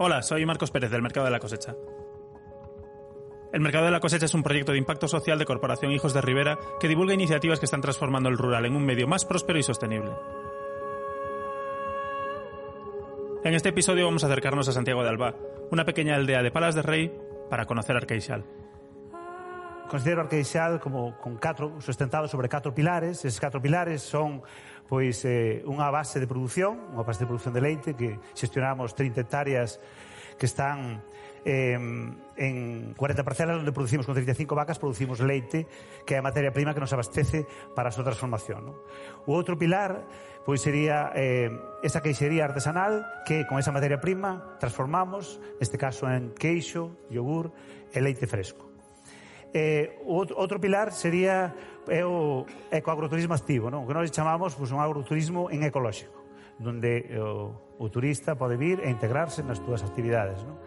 Hola, soy Marcos Pérez del Mercado de la Cosecha. El Mercado de la Cosecha es un proyecto de impacto social de Corporación Hijos de Rivera que divulga iniciativas que están transformando el rural en un medio más próspero y sostenible. En este episodio vamos a acercarnos a Santiago de Alba, una pequeña aldea de Palas de Rey, para conocer Arqueixal. considero arqueixal como con catro, sustentado sobre catro pilares. Eses catro pilares son pois eh, unha base de produción, unha base de produción de leite que xestionamos 30 hectáreas que están eh, en 40 parcelas onde producimos con 35 vacas producimos leite que é a materia prima que nos abastece para a súa transformación. No? O outro pilar pois sería eh, esa queixería artesanal que con esa materia prima transformamos, neste caso en queixo, yogur e leite fresco. Eh, outro pilar sería é o ecoagroturismo activo, non? O que nós chamamos pois, un agroturismo en ecolóxico, onde o, o turista pode vir e integrarse nas túas actividades, non?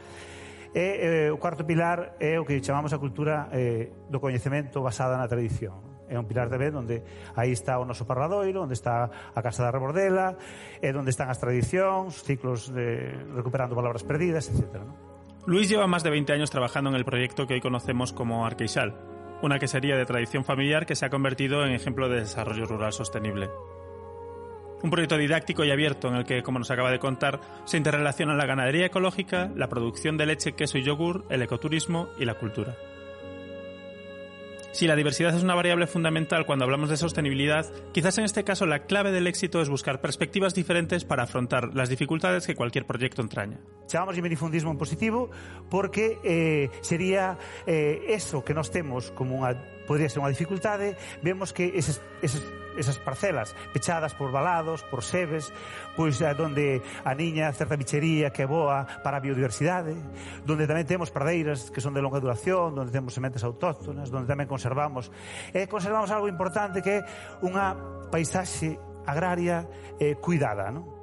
E eh, o cuarto pilar é o que chamamos a cultura eh, do coñecemento basada na tradición. Non? É un pilar de ben onde aí está o noso parradoiro, onde está a Casa da Rebordela, é onde están as tradicións, ciclos de recuperando palabras perdidas, etcétera, non? Luis lleva más de 20 años trabajando en el proyecto que hoy conocemos como Arqueixal, una quesería de tradición familiar que se ha convertido en ejemplo de desarrollo rural sostenible. Un proyecto didáctico y abierto en el que, como nos acaba de contar, se interrelacionan la ganadería ecológica, la producción de leche, queso y yogur, el ecoturismo y la cultura. Si la diversidad es una variable fundamental cuando hablamos de sostenibilidad, quizás en este caso la clave del éxito es buscar perspectivas diferentes para afrontar las dificultades que cualquier proyecto entraña. Chamamos de minifundismo en positivo porque eh, sería eh, eso que nós temos como unha podría ser unha dificultade, vemos que eses, eses esas parcelas pechadas por balados, por sebes, pois é donde a niña certa bichería que é boa para a biodiversidade, donde tamén temos pradeiras que son de longa duración, donde temos sementes autóctonas, donde tamén conservamos e conservamos algo importante que é unha paisaxe agraria eh, cuidada, non?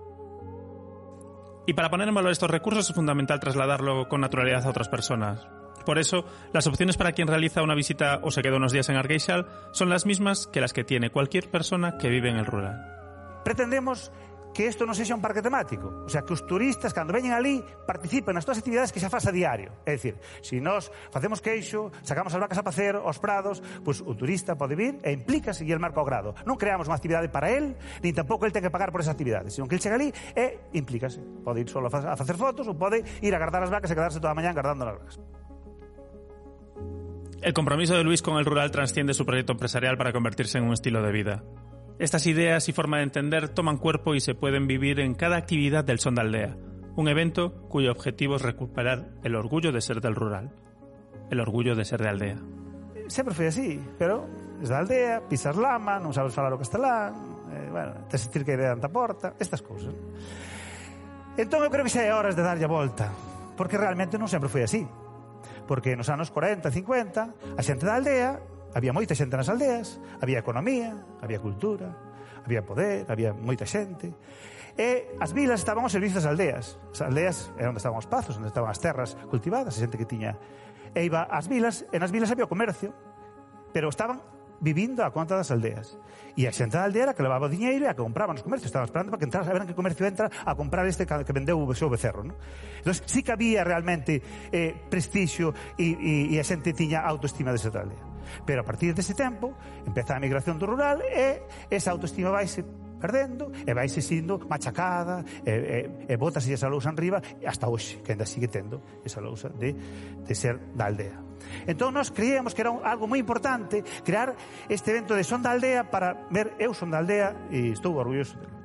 Y para poner en valor estos recursos es fundamental trasladarlo con naturalidad a otras personas. Por eso, las opciones para quien realiza una visita o se queda unos días en Arqueixal son las mismas que las que tiene cualquier persona que vive en el rural. Pretendemos que isto non sexa un parque temático. O sea, que os turistas, cando veñen ali, participen nas todas as actividades que xa faz a diario. É dicir, se si nós facemos queixo, sacamos as vacas a pacer, aos prados, pois o turista pode vir e implícase e el marca o grado. Non creamos unha actividade para él, nin tampouco el ten que pagar por esa actividade, sino que el chega ali e implícase. Pode ir solo a facer fotos ou pode ir a guardar as vacas e quedarse toda a mañá guardando as vacas. El compromiso de Luis con el rural transciende su proyecto empresarial para convertirse en un estilo de vida. Estas ideas y forma de entender toman cuerpo y se pueden vivir en cada actividad del Son de Aldea, un evento cuyo objetivo es recuperar el orgullo de ser del rural, el orgullo de ser de aldea. Sempre foi así, pero es da aldea, pisas lama, non sabes falar o castelán, eh, bueno, te sentir que iré anta porta, estas cousas. Entón eu creo que xa é horas de darlle a volta, porque realmente non sempre foi así Porque nos anos 40, 50, a xente da aldea, había moita xente nas aldeas, había economía, había cultura, había poder, había moita xente. E as vilas estaban ao servicio das aldeas. As aldeas eran onde estaban os pazos, onde estaban as terras cultivadas, a xente que tiña. E iba ás vilas, e nas vilas había o comercio, pero estaban vivindo a conta das aldeas. E a xentada aldea era que levaba o diñeiro e a que compraba nos comercios. Estaban esperando para que entrara, en que comercio entra a comprar este que vendeu o seu becerro. Non? Entón, sí que había realmente eh, prestixio e, e, e a xente tiña autoestima desa aldea. Pero a partir dese tempo, empeza a migración do rural e esa autoestima vaise perdendo e vaise sindo machacada e, e, e botase esa lousa en riba hasta hoxe, que ainda sigue tendo esa lousa de, de ser da aldea. Entón nós creíamos que era un, algo moi importante crear este evento de Son da Aldea para ver eu son da aldea e estou orgulloso dele.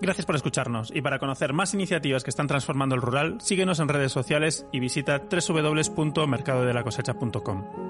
Gracias por escucharnos y para conocer más iniciativas que están transformando el rural, síguenos en redes sociales y visita www.mercadodelacosecha.com.